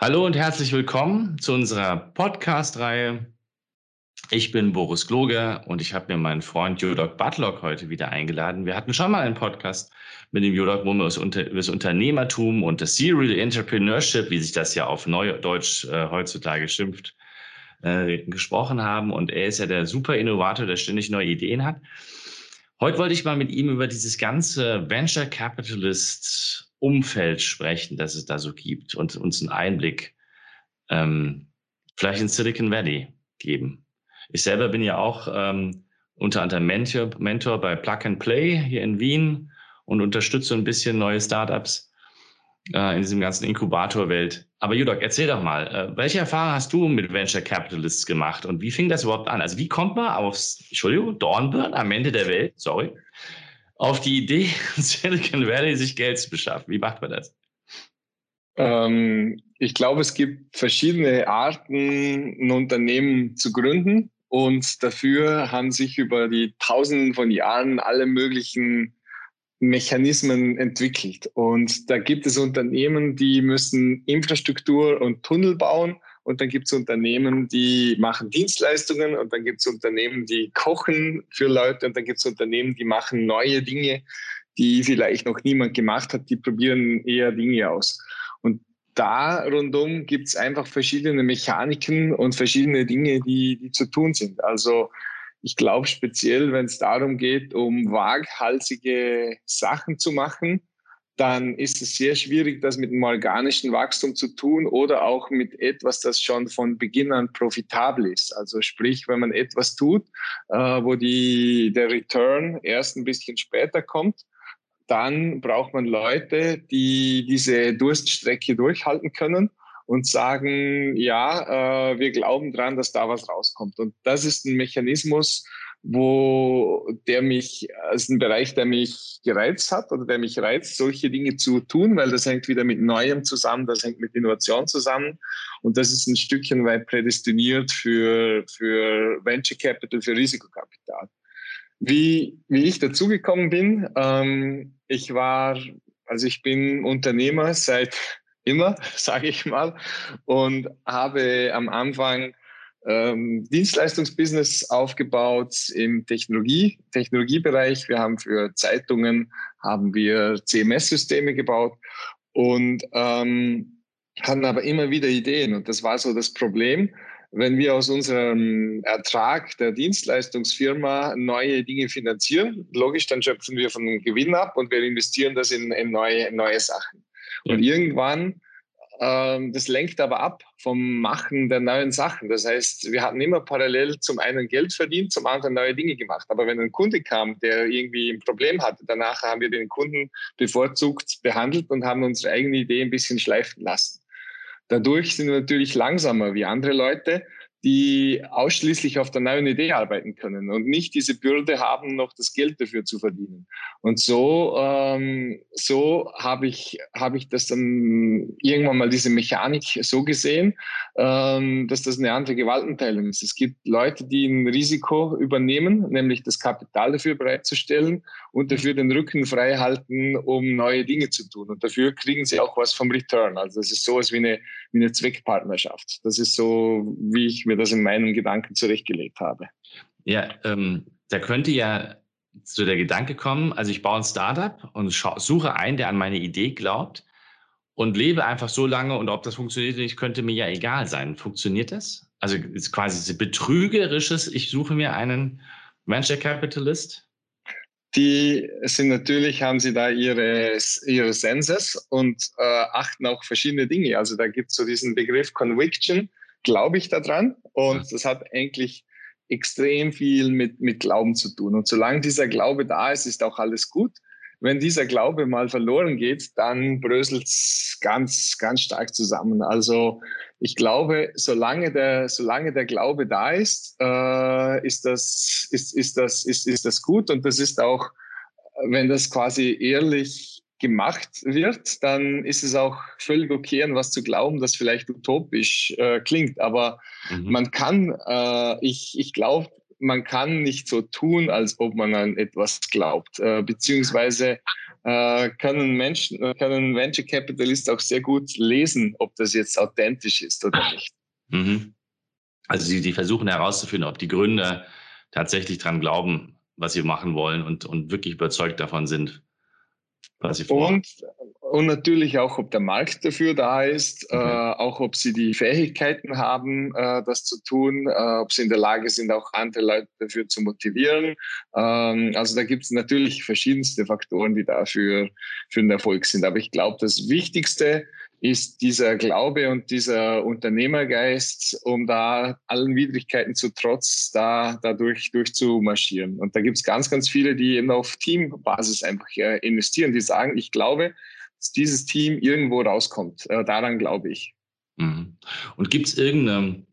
Hallo und herzlich willkommen zu unserer Podcast-Reihe. Ich bin Boris Gloger und ich habe mir meinen Freund Jodok Butlock heute wieder eingeladen. Wir hatten schon mal einen Podcast mit dem Jodok, wo wir über das Unternehmertum und das Serial Entrepreneurship, wie sich das ja auf Neudeutsch äh, heutzutage schimpft, äh, gesprochen haben. Und er ist ja der super Innovator, der ständig neue Ideen hat. Heute wollte ich mal mit ihm über dieses ganze Venture Capitalist Umfeld sprechen, das es da so gibt und uns einen Einblick ähm, vielleicht in Silicon Valley geben. Ich selber bin ja auch ähm, unter anderem Mentor, Mentor bei Plug and Play hier in Wien und unterstütze ein bisschen neue Startups äh, in diesem ganzen Inkubatorwelt. Aber Judok, erzähl doch mal, äh, welche Erfahrungen hast du mit Venture Capitalists gemacht und wie fing das überhaupt an? Also wie kommt man aufs, Entschuldigung, Dornbirn am Ende der Welt, sorry, auf die Idee, Silicon Valley sich Geld zu beschaffen? Wie macht man das? Ähm, ich glaube, es gibt verschiedene Arten, ein Unternehmen zu gründen. Und dafür haben sich über die Tausenden von Jahren alle möglichen Mechanismen entwickelt. Und da gibt es Unternehmen, die müssen Infrastruktur und Tunnel bauen und dann gibt es Unternehmen, die machen Dienstleistungen und dann gibt es Unternehmen, die kochen für Leute und dann gibt es Unternehmen, die machen neue Dinge, die vielleicht noch niemand gemacht hat, die probieren eher Dinge aus. Und da rundum gibt es einfach verschiedene Mechaniken und verschiedene Dinge, die, die zu tun sind. Also ich glaube speziell, wenn es darum geht, um waghalsige Sachen zu machen, dann ist es sehr schwierig, das mit einem organischen Wachstum zu tun oder auch mit etwas, das schon von Beginn an profitabel ist. Also sprich, wenn man etwas tut, äh, wo die, der Return erst ein bisschen später kommt, dann braucht man Leute, die diese Durststrecke durchhalten können und sagen, ja, äh, wir glauben dran, dass da was rauskommt. Und das ist ein Mechanismus, wo der mich, ist ein Bereich, der mich gereizt hat oder der mich reizt, solche Dinge zu tun, weil das hängt wieder mit Neuem zusammen, das hängt mit Innovation zusammen und das ist ein Stückchen weit prädestiniert für, für Venture Capital, für Risikokapital. Wie, wie ich dazugekommen bin, ähm, ich war, also ich bin Unternehmer seit immer, sage ich mal, und habe am Anfang ähm, Dienstleistungsbusiness aufgebaut im Technologie, Technologiebereich. Wir haben für Zeitungen haben wir CMS-Systeme gebaut und ähm, hatten aber immer wieder Ideen. Und das war so das Problem, wenn wir aus unserem Ertrag der Dienstleistungsfirma neue Dinge finanzieren. Logisch, dann schöpfen wir von dem Gewinn ab und wir investieren das in, in neue, neue Sachen. Und irgendwann das lenkt aber ab vom Machen der neuen Sachen. Das heißt, wir hatten immer parallel zum einen Geld verdient, zum anderen neue Dinge gemacht. Aber wenn ein Kunde kam, der irgendwie ein Problem hatte, danach haben wir den Kunden bevorzugt behandelt und haben unsere eigene Idee ein bisschen schleifen lassen. Dadurch sind wir natürlich langsamer wie andere Leute, die ausschließlich auf der neuen Idee arbeiten können und nicht diese Bürde haben, noch das Geld dafür zu verdienen. Und so, ähm, so habe ich, habe ich das dann irgendwann mal diese Mechanik so gesehen, ähm, dass das eine andere Gewaltenteilung ist. Es gibt Leute, die ein Risiko übernehmen, nämlich das Kapital dafür bereitzustellen und dafür den Rücken frei halten, um neue Dinge zu tun. Und dafür kriegen sie auch was vom Return. Also das ist sowas wie eine, wie eine Zweckpartnerschaft. Das ist so, wie ich mir das in meinen Gedanken zurechtgelegt habe. Ja, ähm, da könnte ja zu der Gedanke kommen, also ich baue ein Startup und suche einen, der an meine Idee glaubt und lebe einfach so lange und ob das funktioniert oder nicht, könnte mir ja egal sein. Funktioniert das? Also ist quasi betrügerisches, ich suche mir einen Venture Capitalist? Die sind natürlich, haben sie da ihre, ihre Senses und äh, achten auch verschiedene Dinge. Also da gibt es so diesen Begriff Conviction, glaube ich daran. Und das hat eigentlich extrem viel mit, mit Glauben zu tun. Und solange dieser Glaube da ist, ist auch alles gut. Wenn dieser Glaube mal verloren geht, dann bröselt es ganz, ganz stark zusammen. Also ich glaube, solange der, solange der Glaube da ist, äh, ist, das, ist, ist, das, ist, ist das gut. Und das ist auch, wenn das quasi ehrlich gemacht wird, dann ist es auch völlig okay, an was zu glauben, das vielleicht utopisch äh, klingt. Aber mhm. man kann, äh, ich, ich glaube, man kann nicht so tun, als ob man an etwas glaubt. Äh, beziehungsweise äh, können Menschen, können Venture Capitalists auch sehr gut lesen, ob das jetzt authentisch ist oder nicht. Mhm. Also sie, die versuchen herauszufinden, ob die Gründer tatsächlich dran glauben, was sie machen wollen und, und wirklich überzeugt davon sind. Und und natürlich auch, ob der Markt dafür da ist, okay. äh, auch ob sie die Fähigkeiten haben, äh, das zu tun, äh, ob sie in der Lage sind, auch andere Leute dafür zu motivieren. Ähm, also da gibt es natürlich verschiedenste Faktoren, die dafür für den Erfolg sind. Aber ich glaube, das Wichtigste ist dieser Glaube und dieser Unternehmergeist, um da allen Widrigkeiten zu trotz da dadurch durchzumarschieren. Und da gibt es ganz, ganz viele, die eben auf Teambasis einfach äh, investieren, die sagen, ich glaube, dass dieses Team irgendwo rauskommt. Äh, daran glaube ich. Mhm. Und gibt es irgendeine,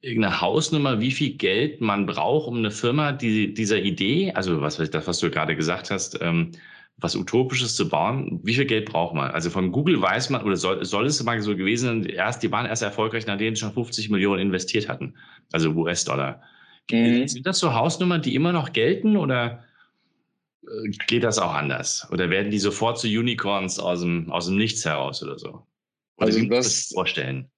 irgendeine Hausnummer, wie viel Geld man braucht, um eine Firma die, dieser Idee, also was das, was du gerade gesagt hast, ähm, was Utopisches zu bauen, wie viel Geld braucht man? Also von Google weiß man, oder soll, soll es mal so gewesen sein, erst, die waren erst erfolgreich, nachdem sie schon 50 Millionen investiert hatten, also US-Dollar. Mhm. Sind das so Hausnummern, die immer noch gelten oder äh, geht das auch anders? Oder werden die sofort zu Unicorns aus dem, aus dem Nichts heraus oder so? Oder also das, das vorstellen?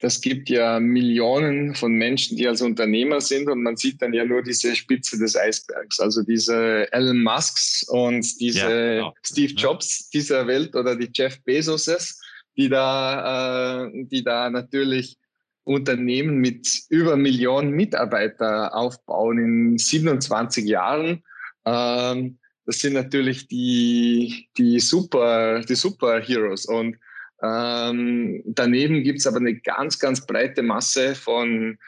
Das gibt ja Millionen von Menschen, die als Unternehmer sind und man sieht dann ja nur diese Spitze des Eisbergs. Also diese Elon Musks und diese ja, genau. Steve Jobs dieser Welt oder die Jeff Bezoses, die da, äh, die da natürlich Unternehmen mit über Millionen Mitarbeiter aufbauen in 27 Jahren. Ähm, das sind natürlich die, die Super, die Superheroes. Und ähm, daneben gibt es aber eine ganz, ganz breite Masse von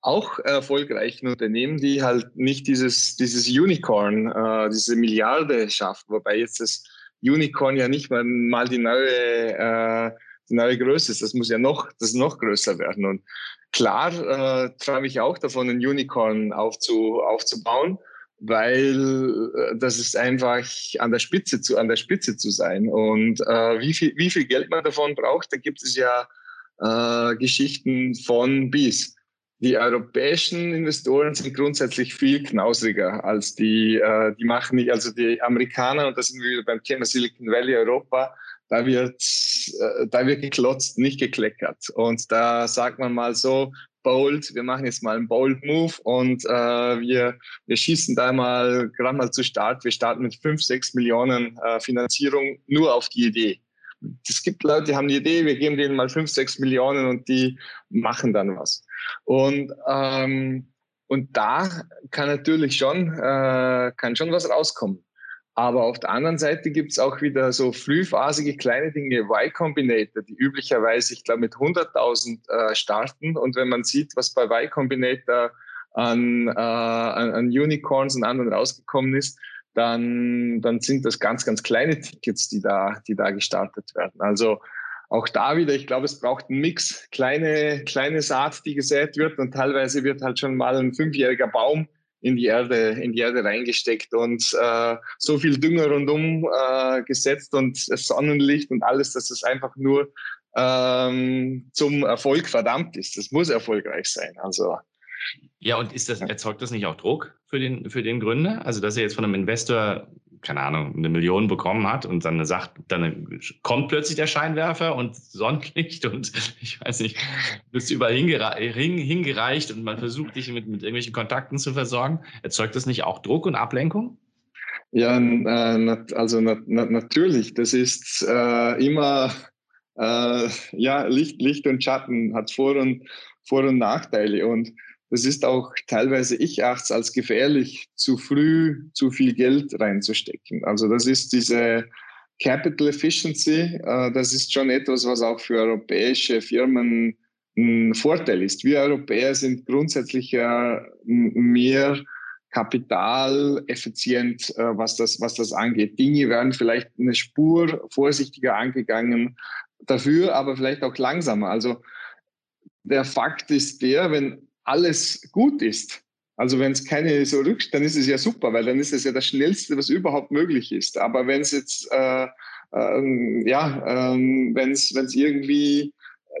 auch erfolgreichen Unternehmen, die halt nicht dieses, dieses Unicorn, äh, diese Milliarde schaffen, wobei jetzt das Unicorn ja nicht mal, mal die neue, äh, die neue Größe ist. Das muss ja noch, das noch größer werden. Und klar äh, träume ich auch davon, ein Unicorn aufzu, aufzubauen weil äh, das ist einfach an der Spitze zu, an der Spitze zu sein. Und äh, wie, viel, wie viel Geld man davon braucht, da gibt es ja äh, Geschichten von bis. Die europäischen Investoren sind grundsätzlich viel knausriger als die, äh, die machen nicht, also die Amerikaner, und das sind wir beim Thema Silicon Valley Europa, da wird, äh, da wird geklotzt, nicht gekleckert. Und da sagt man mal so, bold, wir machen jetzt mal einen bold Move und äh, wir, wir schießen da mal gerade mal zu Start. Wir starten mit fünf, sechs Millionen äh, Finanzierung nur auf die Idee. Es gibt Leute, die haben die Idee, wir geben denen mal fünf, sechs Millionen und die machen dann was. Und, ähm, und da kann natürlich schon, äh, kann schon was rauskommen. Aber auf der anderen Seite gibt es auch wieder so frühphasige kleine Dinge, Y Combinator, die üblicherweise, ich glaube, mit 100.000 äh, starten. Und wenn man sieht, was bei Y Combinator an, äh, an, an Unicorns und anderen rausgekommen ist, dann, dann sind das ganz, ganz kleine Tickets, die da, die da gestartet werden. Also auch da wieder, ich glaube, es braucht einen Mix, kleine, kleine Saat, die gesät wird und teilweise wird halt schon mal ein fünfjähriger Baum in die Erde, in die Erde reingesteckt und äh, so viel Dünger rundum äh, gesetzt und Sonnenlicht und alles, dass es einfach nur ähm, zum Erfolg verdammt ist. Das muss erfolgreich sein. Also ja, und ist das, erzeugt das nicht auch Druck für den, für den Gründer? Also, dass er jetzt von einem Investor keine Ahnung, eine Million bekommen hat und dann sagt, dann kommt plötzlich der Scheinwerfer und Sonnenlicht und ich weiß nicht, bist überall hingereicht und man versucht dich mit, mit irgendwelchen Kontakten zu versorgen. Erzeugt das nicht auch Druck und Ablenkung? Ja, äh, also natürlich. Das ist äh, immer äh, ja, Licht, Licht und Schatten hat Vor- und, Vor und Nachteile. Und das ist auch teilweise, ich achte es als gefährlich, zu früh zu viel Geld reinzustecken. Also das ist diese Capital Efficiency, äh, das ist schon etwas, was auch für europäische Firmen ein Vorteil ist. Wir Europäer sind grundsätzlich ja mehr kapitaleffizient, äh, was das, was das angeht. Dinge werden vielleicht eine Spur vorsichtiger angegangen, dafür aber vielleicht auch langsamer. Also der Fakt ist der, wenn alles gut ist, also wenn es keine so rückt, dann ist es ja super, weil dann ist es ja das Schnellste, was überhaupt möglich ist. Aber wenn es jetzt, äh, äh, ja, äh, wenn es irgendwie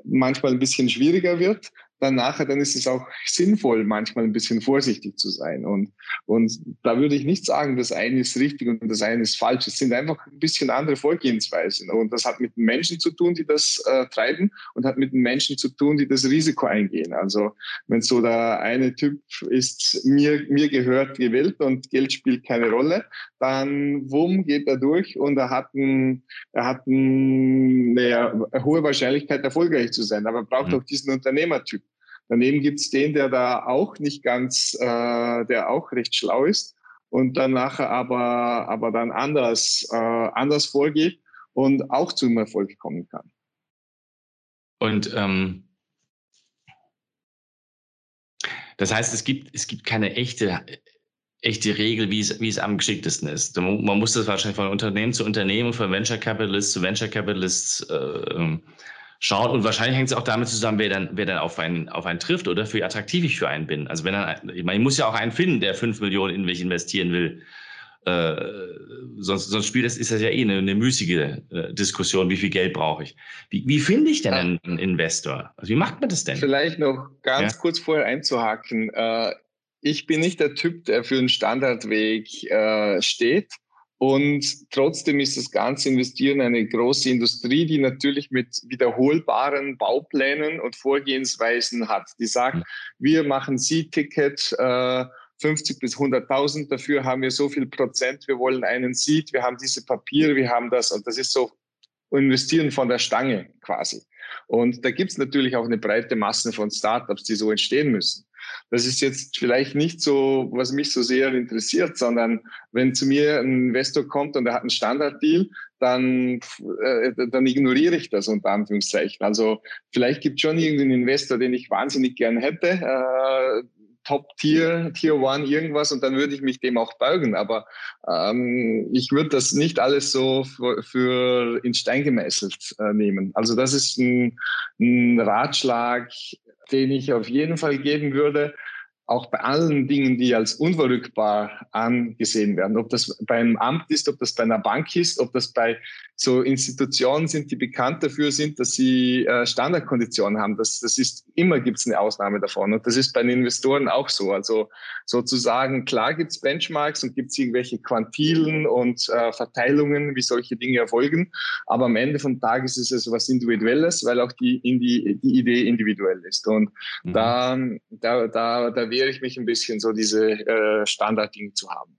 manchmal ein bisschen schwieriger wird, dann nachher, dann ist es auch sinnvoll, manchmal ein bisschen vorsichtig zu sein. Und, und da würde ich nicht sagen, das eine ist richtig und das eine ist falsch. Es sind einfach ein bisschen andere Vorgehensweisen. Und das hat mit den Menschen zu tun, die das äh, treiben und hat mit den Menschen zu tun, die das Risiko eingehen. Also wenn so der eine Typ ist, mir, mir gehört die Welt und Geld spielt keine Rolle, dann wumm geht er durch und er hat, ein, er hat ein, eine hohe Wahrscheinlichkeit, erfolgreich zu sein. Aber er braucht mhm. auch diesen Unternehmertyp. Daneben gibt es den, der da auch nicht ganz, äh, der auch recht schlau ist und dann nachher aber, aber dann anders, äh, anders vorgeht und auch zum Erfolg kommen kann. Und ähm, das heißt, es gibt, es gibt keine echte, echte Regel, wie es, wie es am geschicktesten ist. Man muss das wahrscheinlich von Unternehmen zu Unternehmen, von Venture Capitalist zu Venture Capitalist äh, schaut. Und wahrscheinlich hängt es auch damit zusammen, wer dann, wer dann auf einen, auf einen trifft oder wie attraktiv ich für einen bin. Also wenn dann, ich meine, ich muss ja auch einen finden, der fünf Millionen in mich investieren will. Äh, sonst, sonst spielt das, ist das ja eh eine, eine müßige äh, Diskussion, wie viel Geld brauche ich. Wie, wie finde ich denn einen, einen, Investor? Also wie macht man das denn? Vielleicht noch ganz ja? kurz vorher einzuhaken. Äh, ich bin nicht der Typ, der für einen Standardweg äh, steht. Und trotzdem ist das ganze Investieren eine große Industrie, die natürlich mit wiederholbaren Bauplänen und Vorgehensweisen hat. Die sagt, wir machen Sie-Ticket, äh, 50 bis 100.000, dafür haben wir so viel Prozent, wir wollen einen Seed, wir haben diese Papiere, wir haben das. Und das ist so investieren von der Stange quasi. Und da gibt es natürlich auch eine breite Masse von Startups, die so entstehen müssen. Das ist jetzt vielleicht nicht so, was mich so sehr interessiert, sondern wenn zu mir ein Investor kommt und er hat einen Standarddeal, dann, äh, dann ignoriere ich das unter Anführungszeichen. Also vielleicht gibt es schon irgendeinen Investor, den ich wahnsinnig gern hätte, äh, Top Tier, Tier One, irgendwas und dann würde ich mich dem auch beugen. Aber ähm, ich würde das nicht alles so für, für in Stein gemeißelt äh, nehmen. Also das ist ein, ein Ratschlag, den ich auf jeden Fall geben würde, auch bei allen Dingen, die als unverrückbar angesehen werden. Ob das beim Amt ist, ob das bei einer Bank ist, ob das bei so Institutionen sind, die bekannt dafür sind, dass sie äh, Standardkonditionen haben. Das, das ist immer gibt es eine Ausnahme davon. Und das ist bei den Investoren auch so. Also sozusagen, klar gibt es Benchmarks und gibt es irgendwelche Quantilen und äh, Verteilungen, wie solche Dinge erfolgen. Aber am Ende vom Tag ist es etwas Individuelles, weil auch die, die, die Idee individuell ist. Und mhm. da, da, da, da wehre ich mich ein bisschen, so diese äh, Standarddinge zu haben.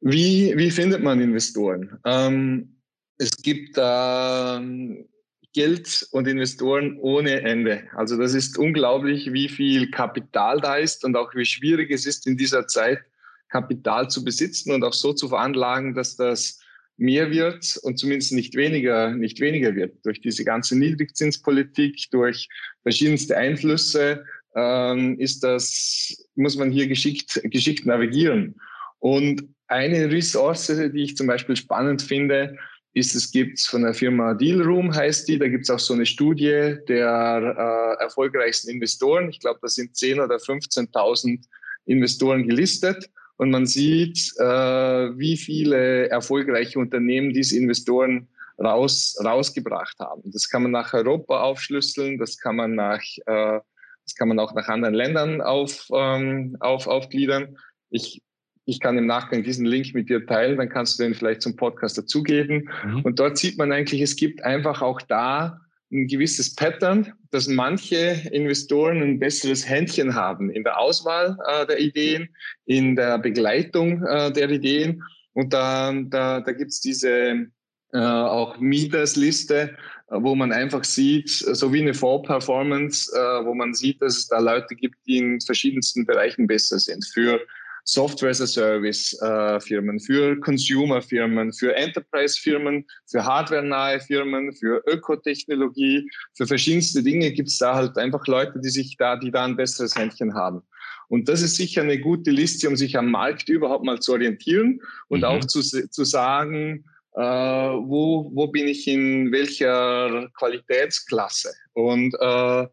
Wie, wie findet man Investoren? Ähm, es gibt äh, Geld und Investoren ohne Ende. Also das ist unglaublich, wie viel Kapital da ist und auch wie schwierig es ist in dieser Zeit, Kapital zu besitzen und auch so zu veranlagen, dass das mehr wird und zumindest nicht weniger, nicht weniger wird. Durch diese ganze Niedrigzinspolitik, durch verschiedenste Einflüsse ähm, ist das, muss man hier geschickt, geschickt navigieren. Und eine Ressource, die ich zum Beispiel spannend finde, ist, es gibt von der Firma Dealroom heißt die, da gibt es auch so eine Studie der äh, erfolgreichsten Investoren. Ich glaube, da sind 10.000 oder 15.000 Investoren gelistet. Und man sieht, äh, wie viele erfolgreiche Unternehmen diese Investoren raus, rausgebracht haben. Das kann man nach Europa aufschlüsseln, das kann man nach, äh, das kann man auch nach anderen Ländern auf, ähm, auf, aufgliedern. Ich ich kann im Nachgang diesen Link mit dir teilen, dann kannst du den vielleicht zum Podcast dazugeben. Mhm. Und dort sieht man eigentlich, es gibt einfach auch da ein gewisses Pattern, dass manche Investoren ein besseres Händchen haben in der Auswahl äh, der Ideen, in der Begleitung äh, der Ideen. Und da, da, da gibt es diese äh, auch Mieters-Liste, wo man einfach sieht, so wie eine Fall-Performance, äh, wo man sieht, dass es da Leute gibt, die in verschiedensten Bereichen besser sind. Für Software as a Service äh, Firmen, für Consumer Firmen, für Enterprise Firmen, für Hardware-nahe Firmen, für Ökotechnologie, für verschiedenste Dinge gibt es da halt einfach Leute, die sich da, die da ein besseres Händchen haben. Und das ist sicher eine gute Liste, um sich am Markt überhaupt mal zu orientieren und mhm. auch zu, zu sagen, äh, wo, wo bin ich in welcher Qualitätsklasse. Und äh,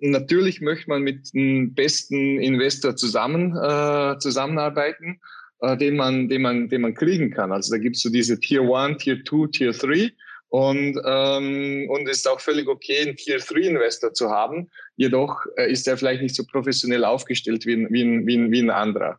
Natürlich möchte man mit dem besten Investor zusammen, äh, zusammenarbeiten, äh, den, man, den, man, den man kriegen kann. Also da gibt es so diese Tier 1, Tier 2, Tier 3. Und, ähm, und es ist auch völlig okay, einen Tier 3 Investor zu haben, jedoch äh, ist er vielleicht nicht so professionell aufgestellt wie, wie, wie, wie ein anderer.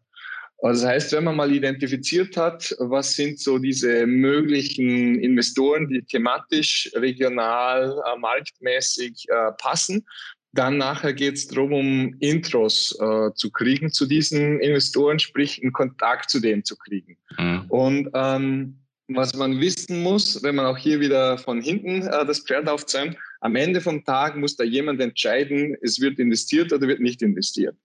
Also das heißt, wenn man mal identifiziert hat, was sind so diese möglichen Investoren, die thematisch, regional, äh, marktmäßig äh, passen, dann nachher geht es darum, um Intros äh, zu kriegen zu diesen Investoren, sprich einen Kontakt zu denen zu kriegen. Mhm. Und ähm, was man wissen muss, wenn man auch hier wieder von hinten äh, das Pferd aufzäumt, am Ende vom Tag muss da jemand entscheiden, es wird investiert oder wird nicht investiert.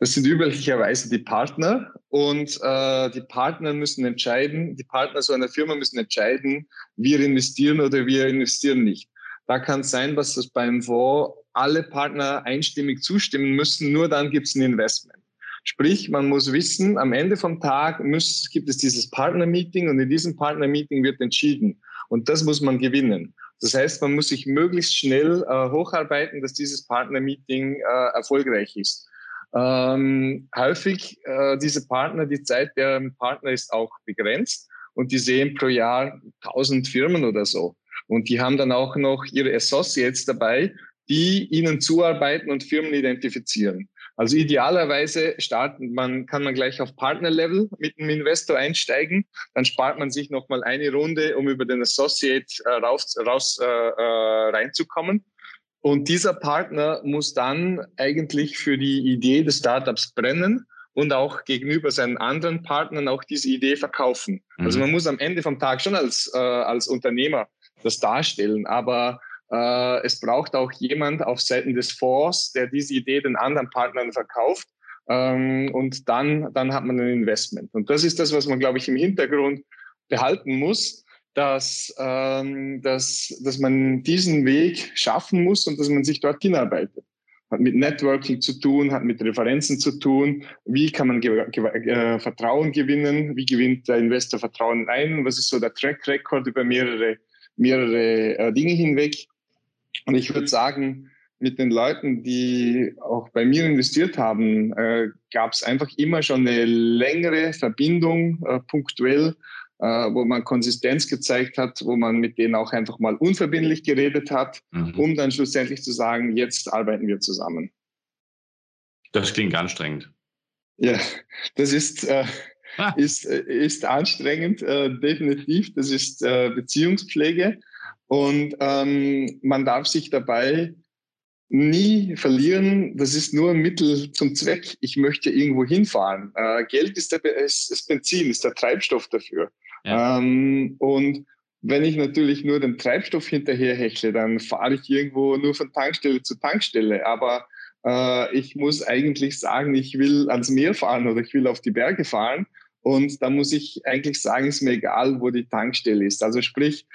Das sind üblicherweise die Partner und äh, die Partner müssen entscheiden, die Partner so einer Firma müssen entscheiden, wir investieren oder wir investieren nicht. Da kann es sein, dass das beim Fonds alle Partner einstimmig zustimmen müssen, nur dann gibt es ein Investment. Sprich, man muss wissen, am Ende vom Tag muss, gibt es dieses Partner-Meeting und in diesem Partner-Meeting wird entschieden. Und das muss man gewinnen. Das heißt, man muss sich möglichst schnell äh, hocharbeiten, dass dieses Partner-Meeting äh, erfolgreich ist. Ähm, häufig äh, diese Partner, die Zeit der Partner ist auch begrenzt und die sehen pro Jahr 1000 Firmen oder so. Und die haben dann auch noch ihre Associates dabei, die ihnen zuarbeiten und Firmen identifizieren. Also idealerweise starten man, kann man gleich auf Partnerlevel mit einem Investor einsteigen. Dann spart man sich nochmal eine Runde, um über den Associate äh, raus, raus äh, äh, reinzukommen. Und dieser Partner muss dann eigentlich für die Idee des Startups brennen und auch gegenüber seinen anderen Partnern auch diese Idee verkaufen. Also mhm. Also man muss am Ende vom Tag schon als, äh, als Unternehmer das darstellen, aber äh, es braucht auch jemand auf Seiten des Fonds, der diese Idee den anderen Partnern verkauft. Ähm, und dann, dann hat man ein Investment. Und das ist das, was man, glaube ich, im Hintergrund behalten muss dass, ähm, dass, dass man diesen Weg schaffen muss und dass man sich dort hinarbeitet. Hat mit Networking zu tun, hat mit Referenzen zu tun. Wie kann man ge ge äh, Vertrauen gewinnen? Wie gewinnt der Investor Vertrauen ein? Was ist so der Track Record über mehrere, mehrere äh, Dinge hinweg? Und ich würde sagen, mit den Leuten, die auch bei mir investiert haben, äh, gab es einfach immer schon eine längere Verbindung, äh, punktuell wo man Konsistenz gezeigt hat, wo man mit denen auch einfach mal unverbindlich geredet hat, mhm. um dann schlussendlich zu sagen, jetzt arbeiten wir zusammen. Das klingt anstrengend. Ja, das ist, äh, ah. ist, äh, ist anstrengend, äh, definitiv. Das ist äh, Beziehungspflege. Und ähm, man darf sich dabei nie verlieren. Das ist nur ein Mittel zum Zweck. Ich möchte irgendwo hinfahren. Äh, Geld ist, der, ist, ist Benzin, ist der Treibstoff dafür. Ja. Ähm, und wenn ich natürlich nur den Treibstoff hinterher hechle, dann fahre ich irgendwo nur von Tankstelle zu Tankstelle. Aber äh, ich muss eigentlich sagen, ich will ans Meer fahren oder ich will auf die Berge fahren. Und da muss ich eigentlich sagen, ist mir egal, wo die Tankstelle ist. Also sprich,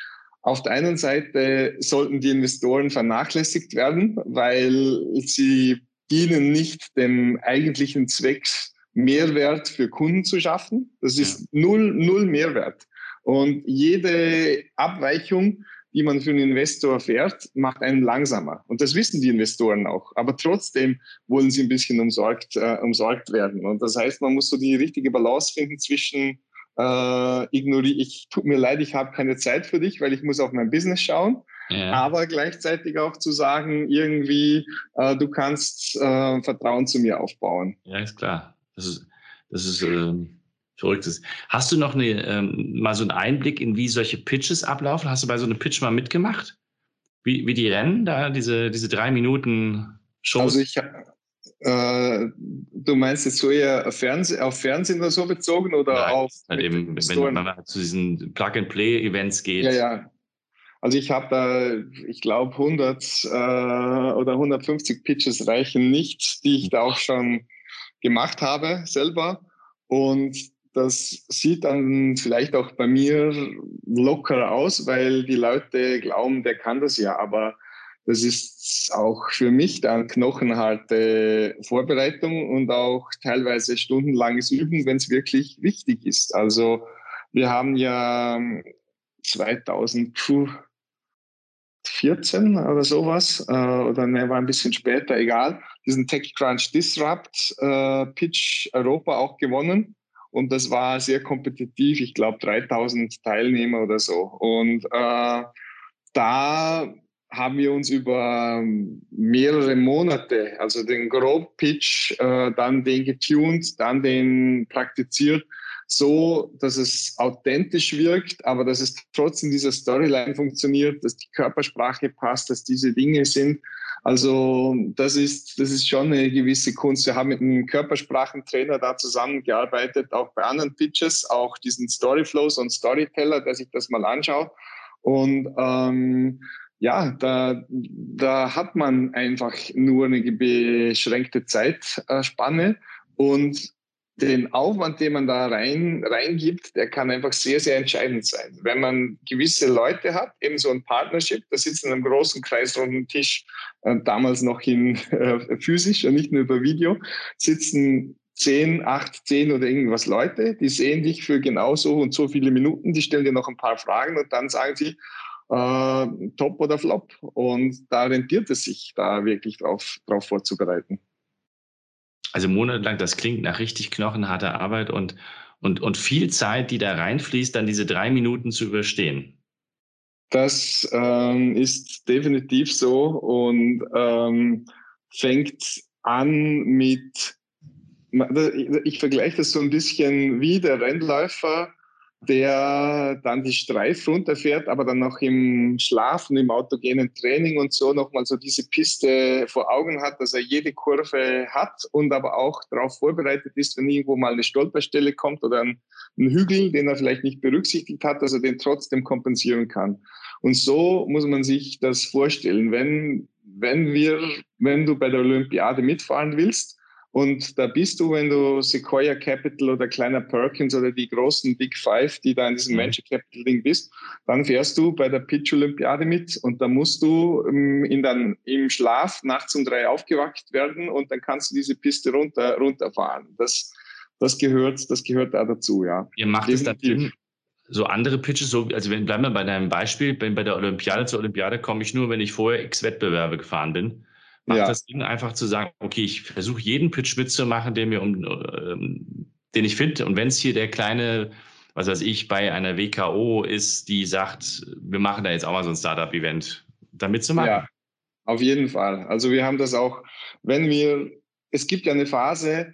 auf der einen Seite sollten die Investoren vernachlässigt werden, weil sie dienen nicht dem eigentlichen Zweck Mehrwert für Kunden zu schaffen. Das ist null, null Mehrwert. Und jede Abweichung, die man für einen Investor fährt, macht einen langsamer. Und das wissen die Investoren auch. Aber trotzdem wollen sie ein bisschen umsorgt, äh, umsorgt werden. Und das heißt, man muss so die richtige Balance finden zwischen äh, ignoriere ich, tut mir leid, ich habe keine Zeit für dich, weil ich muss auf mein Business schauen. Ja. Aber gleichzeitig auch zu sagen, irgendwie, äh, du kannst äh, Vertrauen zu mir aufbauen. Ja, ist klar. Das ist, das ist ähm, verrücktes. Hast du noch eine, ähm, mal so einen Einblick in wie solche Pitches ablaufen? Hast du bei so einem Pitch mal mitgemacht? Wie, wie die Rennen da, diese, diese drei Minuten Shows? Also ich, äh, du meinst jetzt so eher Fernseh, auf Fernsehen oder so bezogen oder Nein, auf halt eben, wenn man zu diesen Plug-and-Play-Events geht? Ja, ja. Also ich habe da, ich glaube, 100 äh, oder 150 Pitches reichen nicht, die ich da auch schon gemacht habe selber. Und das sieht dann vielleicht auch bei mir locker aus, weil die Leute glauben, der kann das ja. Aber das ist auch für mich dann knochenharte Vorbereitung und auch teilweise stundenlanges Üben, wenn es wirklich wichtig ist. Also wir haben ja 2014 oder sowas, äh, oder ne, war ein bisschen später, egal, diesen TechCrunch Disrupt äh, Pitch Europa auch gewonnen. Und das war sehr kompetitiv, ich glaube 3000 Teilnehmer oder so. Und äh, da haben wir uns über mehrere Monate, also den Grob-Pitch, äh, dann den getuned, dann den praktiziert, so, dass es authentisch wirkt, aber dass es trotzdem dieser Storyline funktioniert, dass die Körpersprache passt, dass diese Dinge sind. Also das ist, das ist schon eine gewisse Kunst. Wir haben mit einem Körpersprachentrainer da zusammengearbeitet, auch bei anderen Pitches, auch diesen Storyflows und Storyteller, der sich das mal anschaut. Und ähm, ja, da, da hat man einfach nur eine beschränkte Zeitspanne und den Aufwand, den man da rein, reingibt, der kann einfach sehr, sehr entscheidend sein. Wenn man gewisse Leute hat, eben so ein Partnership, da sitzen in einem großen kreisrunden Tisch, äh, damals noch in äh, physisch und nicht nur über Video, sitzen zehn, acht, zehn oder irgendwas Leute, die sehen dich für genau so und so viele Minuten, die stellen dir noch ein paar Fragen und dann sagen sie, äh, top oder flop. Und da rentiert es sich, da wirklich drauf, drauf vorzubereiten. Also monatelang, das klingt nach richtig knochenharter Arbeit und, und, und viel Zeit, die da reinfließt, dann diese drei Minuten zu überstehen. Das ähm, ist definitiv so und ähm, fängt an mit, ich vergleiche das so ein bisschen wie der Rennläufer, der dann die Streif runterfährt, aber dann noch im Schlafen, im autogenen Training und so nochmal so diese Piste vor Augen hat, dass er jede Kurve hat und aber auch darauf vorbereitet ist, wenn irgendwo mal eine Stolperstelle kommt oder ein, ein Hügel, den er vielleicht nicht berücksichtigt hat, dass er den trotzdem kompensieren kann. Und so muss man sich das vorstellen. Wenn, wenn wir, wenn du bei der Olympiade mitfahren willst, und da bist du, wenn du Sequoia Capital oder kleiner Perkins oder die großen Big Five, die da in diesem mhm. Venture Capital Ding bist, dann fährst du bei der Pitch Olympiade mit und da musst du ähm, in dann, im Schlaf nachts um drei aufgewacht werden und dann kannst du diese Piste runter, runterfahren. Das, das gehört, das gehört da dazu, ja. Ihr macht es da drin, so andere Pitches, so, also wenn, bleiben wir bei deinem Beispiel, wenn bei der Olympiade zur Olympiade komme ich nur, wenn ich vorher x Wettbewerbe gefahren bin macht ja. das Sinn, einfach zu sagen, okay, ich versuche jeden Pitch mitzumachen, den mir um, ähm, den ich finde. Und wenn es hier der kleine, was weiß ich, bei einer WKO ist, die sagt, wir machen da jetzt auch mal so ein Startup-Event, da mitzumachen. Ja, auf jeden Fall. Also wir haben das auch, wenn wir, es gibt ja eine Phase,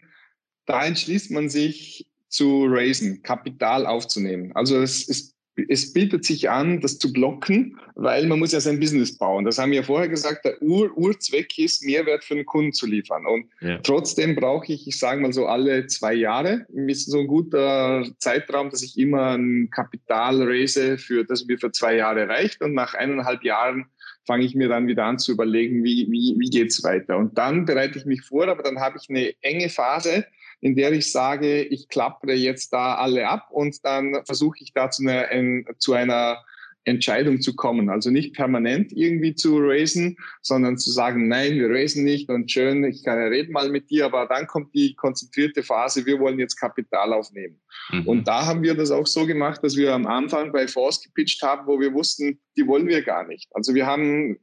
da entschließt man sich zu raisen, Kapital aufzunehmen. Also es ist es bietet sich an, das zu blocken, weil man muss ja sein Business bauen. Das haben wir ja vorher gesagt, der Ur Urzweck ist, Mehrwert für den Kunden zu liefern. Und ja. trotzdem brauche ich, ich sage mal so alle zwei Jahre, ist so ein guter Zeitraum, dass ich immer ein Kapital raise, für, das mir für zwei Jahre reicht. Und nach eineinhalb Jahren fange ich mir dann wieder an zu überlegen, wie, wie, wie geht es weiter. Und dann bereite ich mich vor, aber dann habe ich eine enge Phase, in der ich sage, ich klappere jetzt da alle ab und dann versuche ich da zu einer, zu einer Entscheidung zu kommen. Also nicht permanent irgendwie zu raisen, sondern zu sagen, nein, wir raisen nicht und schön, ich kann ja reden mal mit dir, aber dann kommt die konzentrierte Phase, wir wollen jetzt Kapital aufnehmen. Mhm. Und da haben wir das auch so gemacht, dass wir am Anfang bei Force gepitcht haben, wo wir wussten, die wollen wir gar nicht. Also wir haben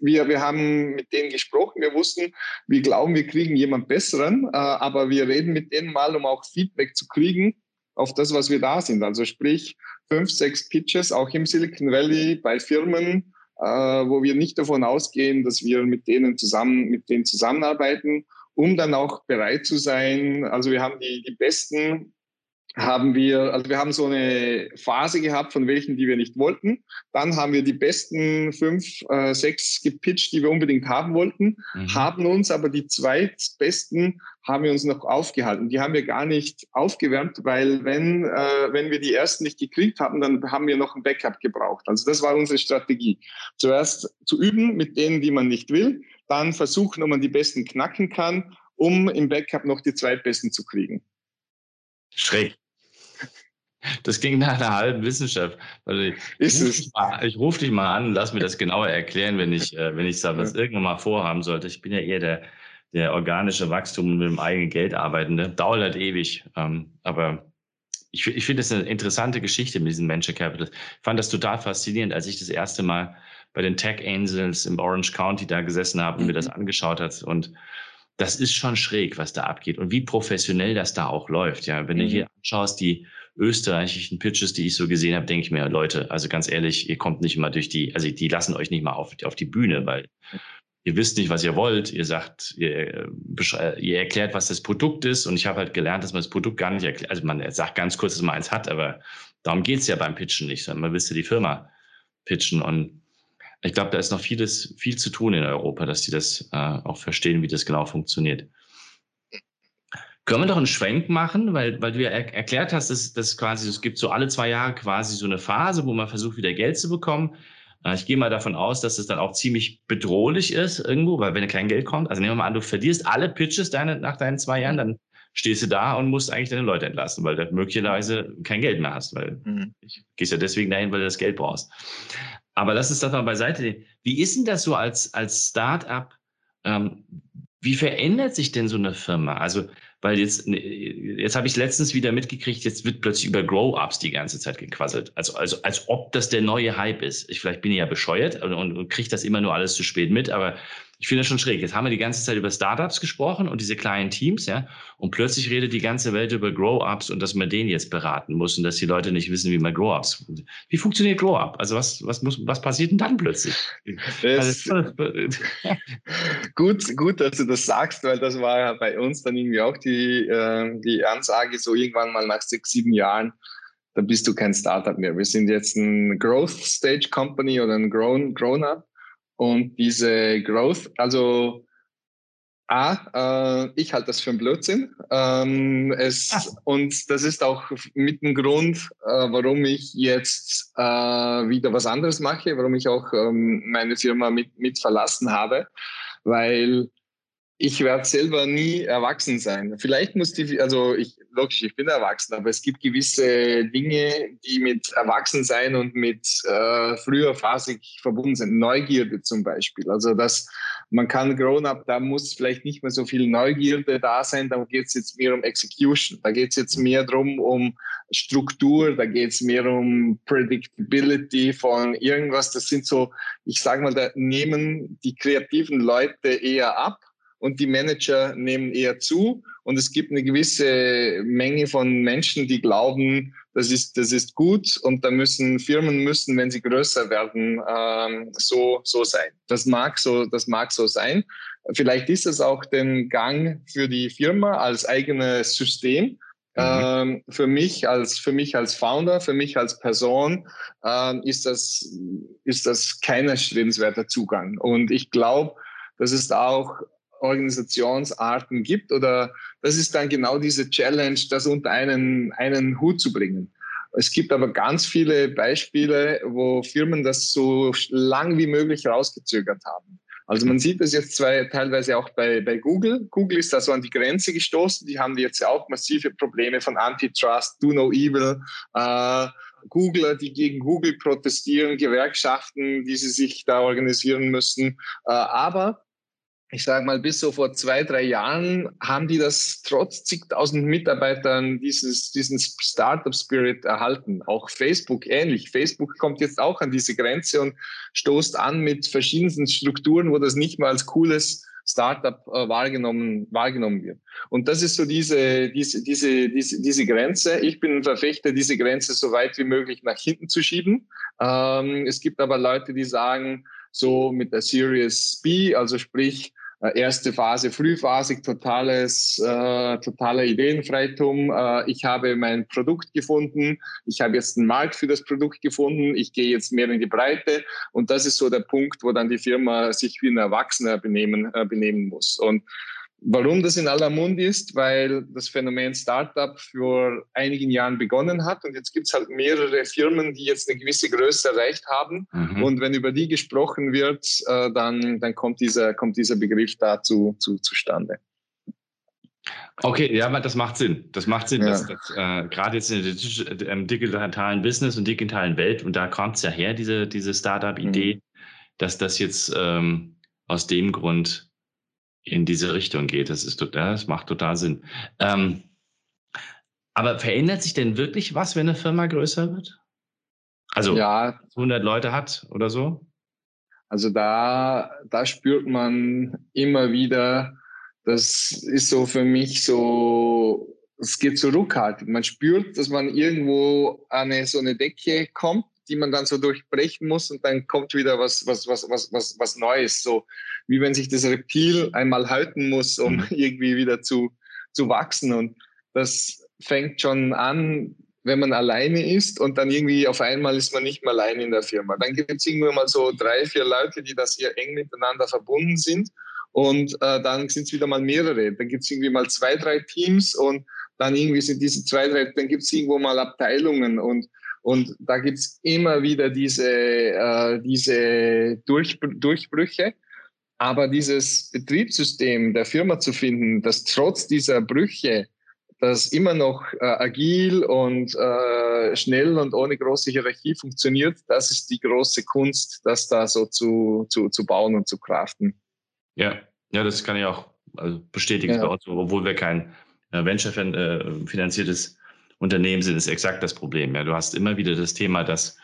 wir, wir haben mit denen gesprochen, wir wussten, wir glauben, wir kriegen jemand Besseren, äh, aber wir reden mit denen mal, um auch Feedback zu kriegen auf das, was wir da sind. Also sprich, fünf, sechs Pitches, auch im Silicon Valley bei Firmen, äh, wo wir nicht davon ausgehen, dass wir mit denen zusammen, mit denen zusammenarbeiten, um dann auch bereit zu sein. Also wir haben die, die besten haben wir, also wir haben so eine Phase gehabt, von welchen, die wir nicht wollten. Dann haben wir die besten fünf, äh, sechs gepitcht, die wir unbedingt haben wollten, mhm. haben uns aber die zweitbesten haben wir uns noch aufgehalten. Die haben wir gar nicht aufgewärmt, weil wenn, äh, wenn wir die ersten nicht gekriegt haben, dann haben wir noch ein Backup gebraucht. Also das war unsere Strategie. Zuerst zu üben mit denen, die man nicht will, dann versuchen, ob man die besten knacken kann, um im Backup noch die zweitbesten zu kriegen. Schräg. Das klingt nach einer halben Wissenschaft. Also ich, Ist es? Mal, ich rufe dich mal an, lass mir das genauer erklären, wenn ich, äh, wenn ich da was irgendwann mal vorhaben sollte. Ich bin ja eher der, der organische Wachstum mit dem eigenen Geld arbeitende. Dauert halt ewig. Ähm, aber ich, ich finde das eine interessante Geschichte mit diesem Venture Capital. Ich fand das total faszinierend, als ich das erste Mal bei den Tech Angels im Orange County da gesessen habe und mhm. mir das angeschaut hat. Und das ist schon schräg, was da abgeht und wie professionell das da auch läuft. Ja, wenn mhm. du hier anschaust, die österreichischen Pitches, die ich so gesehen habe, denke ich mir, Leute, also ganz ehrlich, ihr kommt nicht mal durch die, also die lassen euch nicht mal auf, auf die Bühne, weil ihr wisst nicht, was ihr wollt. Ihr sagt, ihr, ihr erklärt, was das Produkt ist. Und ich habe halt gelernt, dass man das Produkt gar nicht erklärt. Also man sagt ganz kurz, dass man eins hat, aber darum geht es ja beim Pitchen nicht, sondern man will ja die Firma pitchen. Und ich glaube, da ist noch vieles, viel zu tun in Europa, dass die das äh, auch verstehen, wie das genau funktioniert. Können wir doch einen Schwenk machen, weil, weil du ja er erklärt hast, dass, dass quasi, es gibt so alle zwei Jahre quasi so eine Phase, wo man versucht, wieder Geld zu bekommen. Äh, ich gehe mal davon aus, dass es dann auch ziemlich bedrohlich ist irgendwo, weil wenn kein Geld kommt, also nehmen wir mal an, du verlierst alle Pitches deine, nach deinen zwei Jahren, dann stehst du da und musst eigentlich deine Leute entlassen, weil du möglicherweise kein Geld mehr hast, weil mhm. du gehst ja deswegen dahin, weil du das Geld brauchst. Aber lass uns das mal beiseite Wie ist denn das so als, als Start-up? Ähm, wie verändert sich denn so eine Firma? Also, weil jetzt, jetzt habe ich letztens wieder mitgekriegt, jetzt wird plötzlich über Grow-Ups die ganze Zeit gequasselt. Also, also als ob das der neue Hype ist. Ich, vielleicht bin ich ja bescheuert und, und, und kriege das immer nur alles zu spät mit, aber ich finde das schon schräg. Jetzt haben wir die ganze Zeit über Startups gesprochen und diese kleinen Teams, ja. Und plötzlich redet die ganze Welt über Grow-Ups und dass man den jetzt beraten muss und dass die Leute nicht wissen, wie man Grow-Ups. Wie funktioniert Grow-Up? Also was, was muss, was passiert denn dann plötzlich? Das, also, gut, gut, dass du das sagst, weil das war ja bei uns dann irgendwie auch die, äh, die Ansage so irgendwann mal nach sechs, sieben Jahren dann bist du kein Startup mehr. Wir sind jetzt ein Growth Stage Company oder ein Grown, Grown Up. Und diese Growth, also A, äh, ich halte das für einen Blödsinn. Ähm, es, ah. Und das ist auch mit dem Grund, äh, warum ich jetzt äh, wieder was anderes mache, warum ich auch ähm, meine Firma mit, mit verlassen habe, weil ich werde selber nie erwachsen sein. Vielleicht muss die, also ich, logisch, ich bin erwachsen, aber es gibt gewisse Dinge, die mit Erwachsensein und mit äh, früher phasig verbunden sind. Neugierde zum Beispiel. Also das, man kann Grown-up, da muss vielleicht nicht mehr so viel Neugierde da sein, da geht es jetzt mehr um Execution, da geht es jetzt mehr drum um Struktur, da geht es mehr um Predictability von irgendwas. Das sind so, ich sage mal, da nehmen die kreativen Leute eher ab und die Manager nehmen eher zu. Und es gibt eine gewisse Menge von Menschen, die glauben, das ist, das ist gut und da müssen Firmen müssen, wenn sie größer werden, ähm, so, so sein. Das mag so, das mag so sein. Vielleicht ist es auch den Gang für die Firma als eigenes System. Mhm. Ähm, für mich als für mich als Founder, für mich als Person ähm, ist das ist das kein erstrebenswerter Zugang. Und ich glaube, das ist auch Organisationsarten gibt oder das ist dann genau diese Challenge, das unter einen, einen Hut zu bringen. Es gibt aber ganz viele Beispiele, wo Firmen das so lang wie möglich rausgezögert haben. Also man sieht das jetzt zwei, teilweise auch bei, bei Google. Google ist da so an die Grenze gestoßen. Die haben jetzt auch massive Probleme von Antitrust, Do No Evil. Äh, Googler, die gegen Google protestieren, Gewerkschaften, die sie sich da organisieren müssen. Äh, aber ich sage mal, bis so vor zwei, drei Jahren haben die das trotz zigtausend Mitarbeitern dieses, diesen Startup-Spirit erhalten. Auch Facebook ähnlich. Facebook kommt jetzt auch an diese Grenze und stoßt an mit verschiedensten Strukturen, wo das nicht mal als cooles Startup äh, wahrgenommen, wahrgenommen wird. Und das ist so diese, diese, diese, diese, diese Grenze. Ich bin ein Verfechter, diese Grenze so weit wie möglich nach hinten zu schieben. Ähm, es gibt aber Leute, die sagen, so mit der Series B, also sprich äh, erste Phase frühphasig, totales, äh, totaler Ideenfreitum. Äh, ich habe mein Produkt gefunden, ich habe jetzt einen Markt für das Produkt gefunden, ich gehe jetzt mehr in die Breite und das ist so der Punkt, wo dann die Firma sich wie ein Erwachsener benehmen, äh, benehmen muss. Und Warum das in aller Mund ist, weil das Phänomen Startup vor einigen Jahren begonnen hat und jetzt gibt es halt mehrere Firmen, die jetzt eine gewisse Größe erreicht haben. Mhm. Und wenn über die gesprochen wird, äh, dann, dann kommt, dieser, kommt dieser Begriff dazu zu, zustande. Okay, ja, aber das macht Sinn. Das macht Sinn, ja. dass, dass äh, gerade jetzt in der im digitalen Business und digitalen Welt, und da kommt es ja her, diese, diese Startup-Idee, mhm. dass das jetzt ähm, aus dem Grund in diese Richtung geht. Das ist total, das macht total Sinn. Ähm, aber verändert sich denn wirklich was, wenn eine Firma größer wird? Also ja, 100 Leute hat oder so? Also da, da spürt man immer wieder, das ist so für mich so, es geht so ruckartig. Man spürt, dass man irgendwo an eine, so eine Decke kommt, die man dann so durchbrechen muss und dann kommt wieder was, was, was, was, was, was Neues. So wie wenn sich das Reptil einmal halten muss, um mhm. irgendwie wieder zu, zu wachsen. Und das fängt schon an, wenn man alleine ist und dann irgendwie auf einmal ist man nicht mehr alleine in der Firma. Dann gibt es irgendwann mal so drei, vier Leute, die das hier eng miteinander verbunden sind und äh, dann sind es wieder mal mehrere. Dann gibt es irgendwie mal zwei, drei Teams und dann irgendwie sind diese zwei, drei, dann gibt es irgendwo mal Abteilungen und und da gibt es immer wieder diese, äh, diese Durch, Durchbrüche. Aber dieses Betriebssystem der Firma zu finden, das trotz dieser Brüche das immer noch äh, agil und äh, schnell und ohne große Hierarchie funktioniert, das ist die große Kunst, das da so zu, zu, zu bauen und zu craften. Ja, ja, das kann ich auch also bestätigen ja. obwohl wir kein äh, Venture-finanziertes äh, Unternehmen sind, ist exakt das Problem. Ja, du hast immer wieder das Thema, dass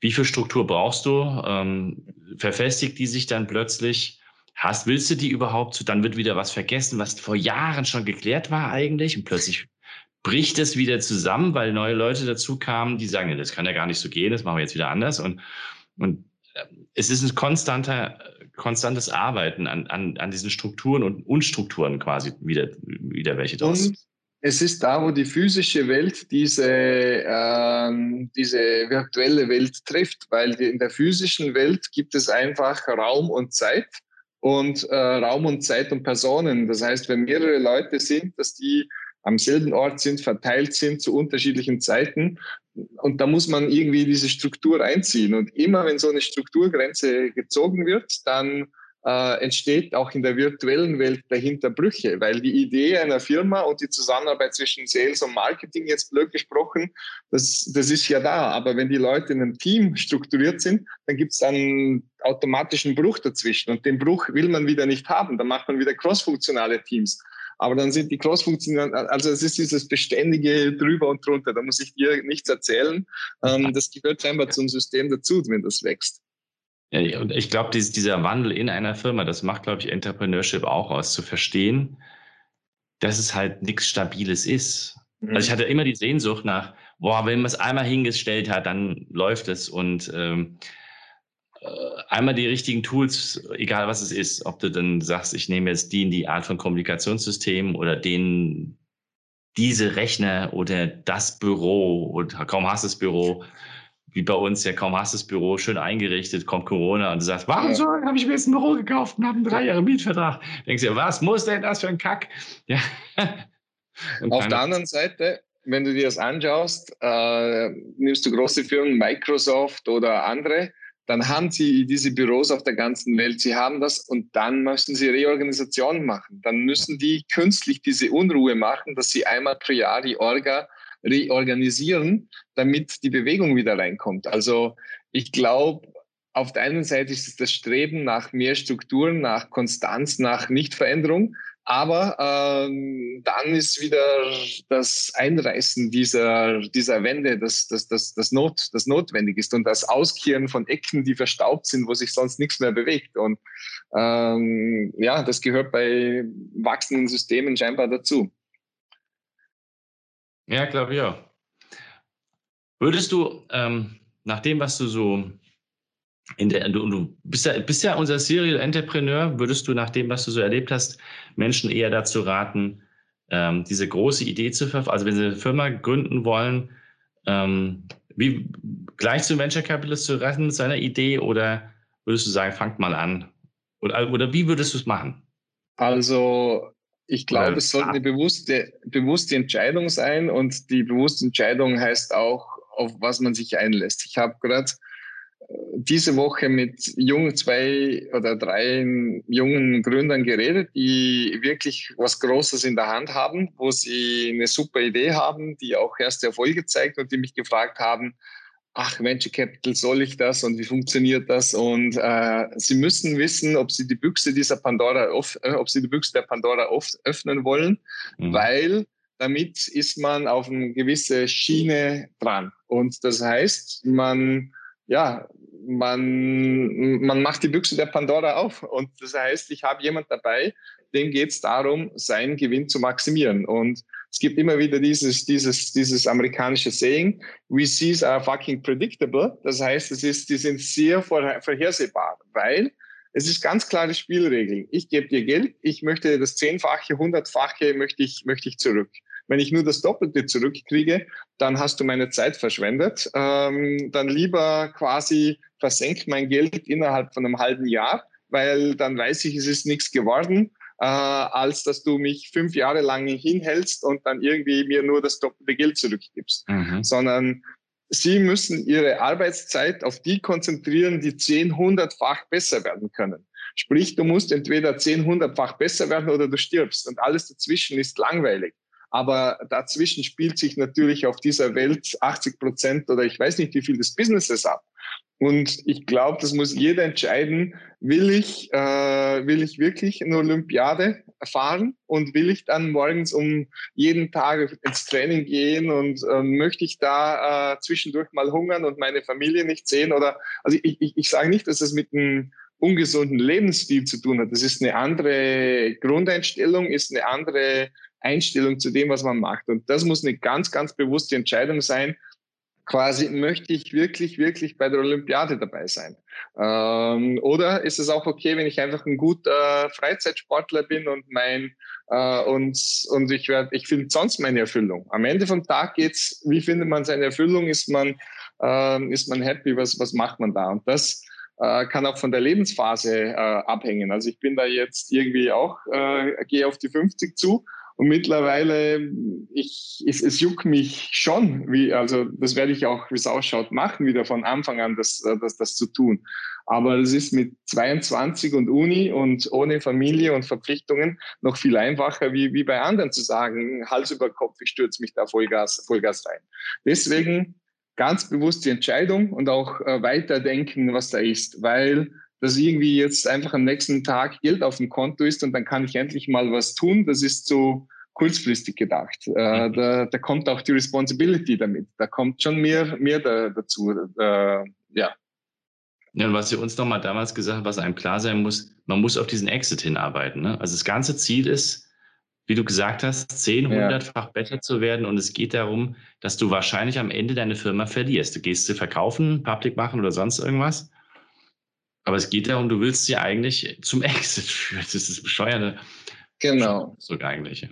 wie viel Struktur brauchst du? Ähm, verfestigt die sich dann plötzlich? hast, willst du die überhaupt? Dann wird wieder was vergessen, was vor Jahren schon geklärt war eigentlich und plötzlich bricht es wieder zusammen, weil neue Leute dazu kamen, die sagen, das kann ja gar nicht so gehen, das machen wir jetzt wieder anders und, und äh, es ist ein konstanter, konstantes Arbeiten an, an, an diesen Strukturen und Unstrukturen quasi wieder, wieder welche draus. Und es ist da, wo die physische Welt diese, ähm, diese virtuelle Welt trifft, weil in der physischen Welt gibt es einfach Raum und Zeit und äh, Raum und Zeit und Personen. Das heißt, wenn mehrere Leute sind, dass die am selben Ort sind, verteilt sind zu unterschiedlichen Zeiten. Und da muss man irgendwie diese Struktur einziehen. Und immer wenn so eine Strukturgrenze gezogen wird, dann äh, entsteht auch in der virtuellen Welt dahinter Brüche, weil die Idee einer Firma und die Zusammenarbeit zwischen Sales und Marketing, jetzt blöd gesprochen, das, das ist ja da. Aber wenn die Leute in einem Team strukturiert sind, dann gibt es einen automatischen Bruch dazwischen. Und den Bruch will man wieder nicht haben. Dann macht man wieder crossfunktionale Teams. Aber dann sind die crossfunktionalen, also es ist dieses beständige drüber und drunter. Da muss ich dir nichts erzählen. Ähm, das gehört scheinbar zum System dazu, wenn das wächst. Und ich glaube, dieser Wandel in einer Firma, das macht, glaube ich, Entrepreneurship auch aus, zu verstehen, dass es halt nichts Stabiles ist. Mhm. Also ich hatte immer die Sehnsucht nach, boah, wenn man es einmal hingestellt hat, dann läuft es und ähm, äh, einmal die richtigen Tools, egal was es ist, ob du dann sagst, ich nehme jetzt die in die Art von Kommunikationssystem oder den diese Rechner oder das Büro oder kaum hast du das Büro, wie bei uns ja kaum hast das Büro schön eingerichtet, kommt Corona und du sagst, warum so habe ich mir jetzt ein Büro gekauft und habe einen drei Jahre Mietvertrag. Denkst du, was muss denn das für ein Kack? Ja. Auf der anderen Seite, wenn du dir das anschaust, äh, nimmst du große Firmen, Microsoft oder andere, dann haben sie diese Büros auf der ganzen Welt. Sie haben das und dann müssen sie Reorganisationen machen. Dann müssen die künstlich diese Unruhe machen, dass sie einmal pro Jahr die Orga reorganisieren, damit die Bewegung wieder reinkommt. Also ich glaube, auf der einen Seite ist es das Streben nach mehr Strukturen, nach Konstanz, nach Nichtveränderung. Aber ähm, dann ist wieder das Einreißen dieser, dieser Wände, das, das, das, das, Not, das notwendig ist und das Auskehren von Ecken, die verstaubt sind, wo sich sonst nichts mehr bewegt. Und ähm, ja, das gehört bei wachsenden Systemen scheinbar dazu. Ja, glaube ich auch. Würdest du, ähm, nach dem, was du so in der, du, du bist ja, bist ja unser Serial Entrepreneur, würdest du nach dem, was du so erlebt hast, Menschen eher dazu raten, ähm, diese große Idee zu verfolgen, also wenn sie eine Firma gründen wollen, ähm, wie gleich zum Venture Capitalist zu retten mit seiner Idee oder würdest du sagen, fangt mal an? Oder, oder wie würdest du es machen? Also ich glaube, es sollte eine bewusste, bewusste Entscheidung sein und die bewusste Entscheidung heißt auch, auf was man sich einlässt. Ich habe gerade äh, diese Woche mit jungen zwei oder drei jungen Gründern geredet, die wirklich was Großes in der Hand haben, wo sie eine super Idee haben, die auch erste Erfolge zeigt und die mich gefragt haben, ach, Venture Capital, soll ich das und wie funktioniert das? Und äh, sie müssen wissen, ob sie die Büchse dieser Pandora, äh, ob sie die Büchse der Pandora oft öffnen wollen, mhm. weil damit ist man auf eine gewisse Schiene dran. Und das heißt, man, ja, man, man macht die Büchse der Pandora auf. Und das heißt, ich habe jemand dabei, dem geht es darum, seinen Gewinn zu maximieren. Und es gibt immer wieder dieses, dieses, dieses amerikanische Saying, VCs are fucking predictable. Das heißt, es ist, die sind sehr vorhersehbar, weil es ist ganz klare Spielregeln. Ich gebe dir Geld, ich möchte das Zehnfache, Hundertfache möchte ich, möchte ich zurück. Wenn ich nur das Doppelte zurückkriege, dann hast du meine Zeit verschwendet. Ähm, dann lieber quasi versenkt mein Geld innerhalb von einem halben Jahr, weil dann weiß ich, es ist nichts geworden, äh, als dass du mich fünf Jahre lang hinhältst und dann irgendwie mir nur das doppelte Geld zurückgibst. Mhm. Sondern Sie müssen Ihre Arbeitszeit auf die konzentrieren, die zehn, hundertfach besser werden können. Sprich, du musst entweder zehn, hundertfach besser werden oder du stirbst und alles dazwischen ist langweilig. Aber dazwischen spielt sich natürlich auf dieser Welt 80 Prozent oder ich weiß nicht wie viel des Businesses ab. Und ich glaube, das muss jeder entscheiden, will ich, äh, will ich wirklich eine Olympiade fahren und will ich dann morgens um jeden Tag ins Training gehen und äh, möchte ich da äh, zwischendurch mal hungern und meine Familie nicht sehen? Oder also ich, ich, ich sage nicht, dass das mit einem ungesunden Lebensstil zu tun hat. Das ist eine andere Grundeinstellung, ist eine andere Einstellung zu dem, was man macht. Und das muss eine ganz, ganz bewusste Entscheidung sein, quasi, möchte ich wirklich, wirklich bei der Olympiade dabei sein? Ähm, oder ist es auch okay, wenn ich einfach ein guter Freizeitsportler bin und mein äh, und, und ich werde, ich finde sonst meine Erfüllung. Am Ende vom Tag geht's, wie findet man seine Erfüllung? Ist man, äh, ist man happy? Was, was macht man da? Und das äh, kann auch von der Lebensphase äh, abhängen. Also ich bin da jetzt irgendwie auch, äh, gehe auf die 50 zu und mittlerweile, ich, es, es juckt mich schon, wie, also das werde ich auch, wie es ausschaut, machen, wieder von Anfang an das, äh, das, das zu tun. Aber es ist mit 22 und Uni und ohne Familie und Verpflichtungen noch viel einfacher, wie, wie bei anderen zu sagen, Hals über Kopf, ich stürze mich da Vollgas, Vollgas rein. Deswegen ganz bewusst die Entscheidung und auch äh, weiterdenken, was da ist, weil dass irgendwie jetzt einfach am nächsten Tag Geld auf dem Konto ist und dann kann ich endlich mal was tun. Das ist so kurzfristig gedacht. Äh, mhm. da, da kommt auch die Responsibility damit. Da kommt schon mehr, mehr da, dazu. Äh, ja. Ja, und was Sie uns nochmal damals gesagt haben, was einem klar sein muss, man muss auf diesen Exit hinarbeiten. Ne? Also das ganze Ziel ist, wie du gesagt hast, 10, 100-fach ja. besser zu werden. Und es geht darum, dass du wahrscheinlich am Ende deine Firma verlierst. Du gehst sie verkaufen, Public machen oder sonst irgendwas. Aber es geht darum, du willst sie eigentlich zum Exit führen. Das ist das Bescheuerte. Genau. So eigentlich. Ja.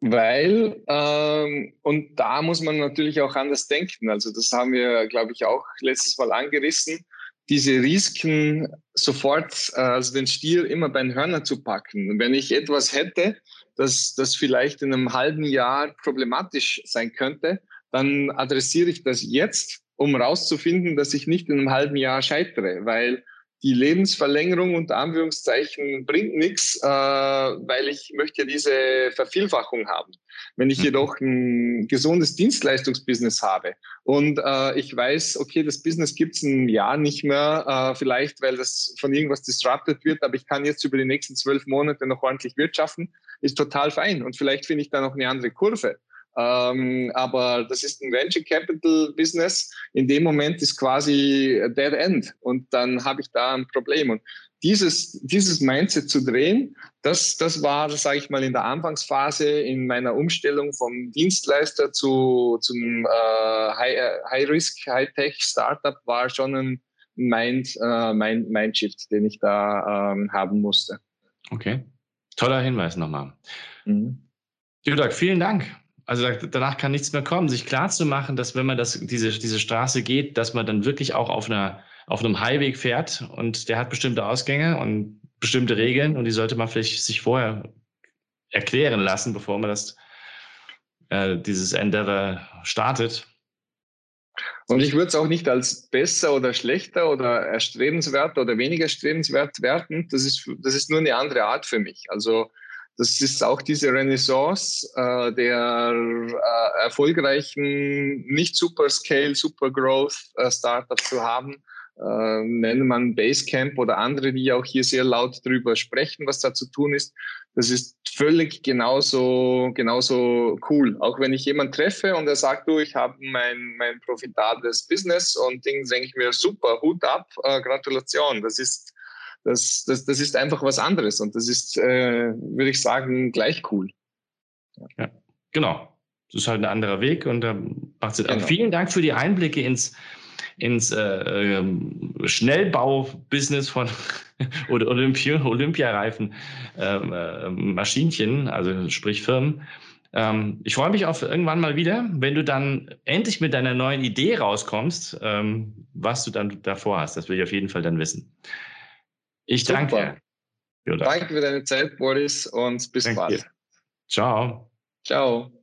Weil, ähm, und da muss man natürlich auch anders denken. Also das haben wir, glaube ich, auch letztes Mal angerissen. Diese Risiken sofort, äh, also den Stier immer bei den Hörnern zu packen. Wenn ich etwas hätte, das, das vielleicht in einem halben Jahr problematisch sein könnte, dann adressiere ich das jetzt um rauszufinden, dass ich nicht in einem halben Jahr scheitere, weil die Lebensverlängerung unter Anführungszeichen bringt nichts, äh, weil ich möchte diese Vervielfachung haben. Wenn ich mhm. jedoch ein gesundes Dienstleistungsbusiness habe und äh, ich weiß, okay, das Business gibt es ein Jahr nicht mehr, äh, vielleicht weil das von irgendwas disrupted wird, aber ich kann jetzt über die nächsten zwölf Monate noch ordentlich wirtschaften, ist total fein. Und vielleicht finde ich da noch eine andere Kurve. Ähm, aber das ist ein Venture Capital Business. In dem Moment ist quasi Dead End und dann habe ich da ein Problem. Und dieses, dieses Mindset zu drehen, das, das war, sage ich mal, in der Anfangsphase in meiner Umstellung vom Dienstleister zu, zum äh, High-Risk, High High-Tech-Startup war schon ein Mind, äh, Mind, Mindshift, den ich da ähm, haben musste. Okay, toller Hinweis nochmal. Mhm. Judak, vielen Dank. Also danach kann nichts mehr kommen, sich klar zu machen, dass wenn man das, diese, diese Straße geht, dass man dann wirklich auch auf, einer, auf einem Highweg fährt und der hat bestimmte Ausgänge und bestimmte Regeln und die sollte man vielleicht sich vorher erklären lassen, bevor man das, äh, dieses Endeavor startet. Und ich würde es auch nicht als besser oder schlechter oder erstrebenswert oder weniger erstrebenswert werten. Das ist, das ist nur eine andere Art für mich. Also das ist auch diese Renaissance äh, der äh, erfolgreichen, nicht Super Scale, Super Growth äh, Startups zu haben, äh, nennt man Basecamp oder andere, die auch hier sehr laut drüber sprechen, was da zu tun ist. Das ist völlig genauso, genauso cool. Auch wenn ich jemanden treffe und er sagt, du, ich habe mein, mein profitables Business und Ding, denke ich mir, super, Hut ab, äh, Gratulation. Das ist, das, das, das ist einfach was anderes und das ist, äh, würde ich sagen, gleich cool. Ja, genau. Das ist halt ein anderer Weg und da macht es. Genau. Vielen Dank für die Einblicke ins, ins äh, ähm, Schnellbau-Business von oder Olympia, Olympiareifen ähm, äh, Maschinchen, also sprich Firmen. Ähm, ich freue mich auf irgendwann mal wieder, wenn du dann endlich mit deiner neuen Idee rauskommst, ähm, was du dann davor hast. Das will ich auf jeden Fall dann wissen. Ich Super. danke. Danke für deine Zeit, Boris, und bis danke bald. Ciao. Ciao.